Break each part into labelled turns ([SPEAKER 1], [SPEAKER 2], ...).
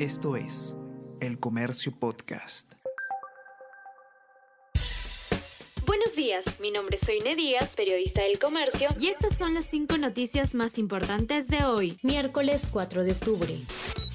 [SPEAKER 1] Esto es El Comercio Podcast.
[SPEAKER 2] Buenos días, mi nombre es Soine Díaz, periodista del Comercio,
[SPEAKER 3] y estas son las cinco noticias más importantes de hoy, miércoles 4 de octubre.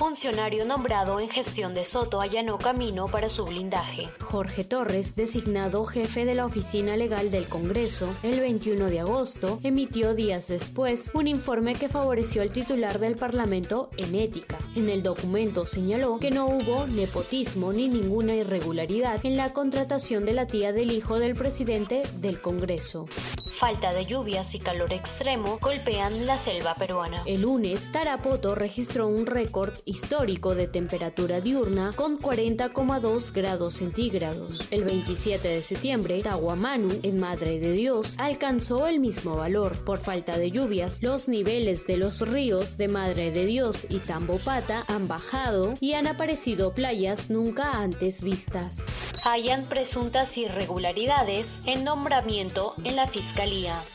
[SPEAKER 2] Funcionario nombrado en gestión de Soto allanó camino para su blindaje.
[SPEAKER 3] Jorge Torres, designado jefe de la Oficina Legal del Congreso, el 21 de agosto, emitió días después un informe que favoreció al titular del Parlamento en ética. En el documento señaló que no hubo nepotismo ni ninguna irregularidad en la contratación de la tía del hijo del presidente del Congreso
[SPEAKER 2] falta de lluvias y calor extremo golpean la selva peruana.
[SPEAKER 3] El lunes, Tarapoto registró un récord histórico de temperatura diurna con 40,2 grados centígrados. El 27 de septiembre, Tahuamanu, en Madre de Dios, alcanzó el mismo valor. Por falta de lluvias, los niveles de los ríos de Madre de Dios y Tambopata han bajado y han aparecido playas nunca antes vistas.
[SPEAKER 2] Hayan presuntas irregularidades en nombramiento en la Fiscalía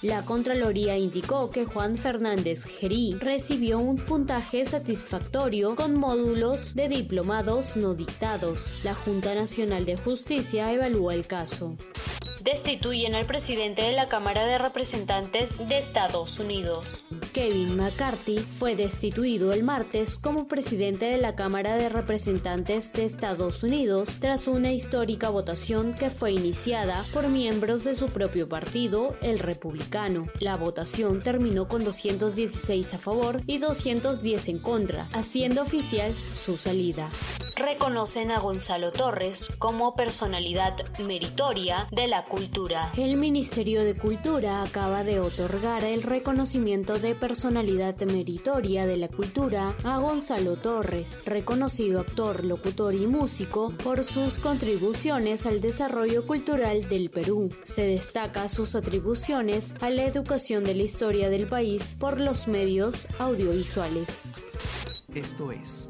[SPEAKER 3] la Contraloría indicó que Juan Fernández Gerí recibió un puntaje satisfactorio con módulos de diplomados no dictados. La Junta Nacional de Justicia evalúa el caso
[SPEAKER 2] destituyen al presidente de la Cámara de Representantes de Estados Unidos.
[SPEAKER 3] Kevin McCarthy fue destituido el martes como presidente de la Cámara de Representantes de Estados Unidos tras una histórica votación que fue iniciada por miembros de su propio partido, el Republicano. La votación terminó con 216 a favor y 210 en contra, haciendo oficial su salida.
[SPEAKER 2] Reconocen a Gonzalo Torres como personalidad meritoria de la Cultura.
[SPEAKER 3] El Ministerio de Cultura acaba de otorgar el reconocimiento de personalidad meritoria de la cultura a Gonzalo Torres, reconocido actor, locutor y músico por sus contribuciones al desarrollo cultural del Perú. Se destaca sus atribuciones a la educación de la historia del país por los medios audiovisuales.
[SPEAKER 1] Esto es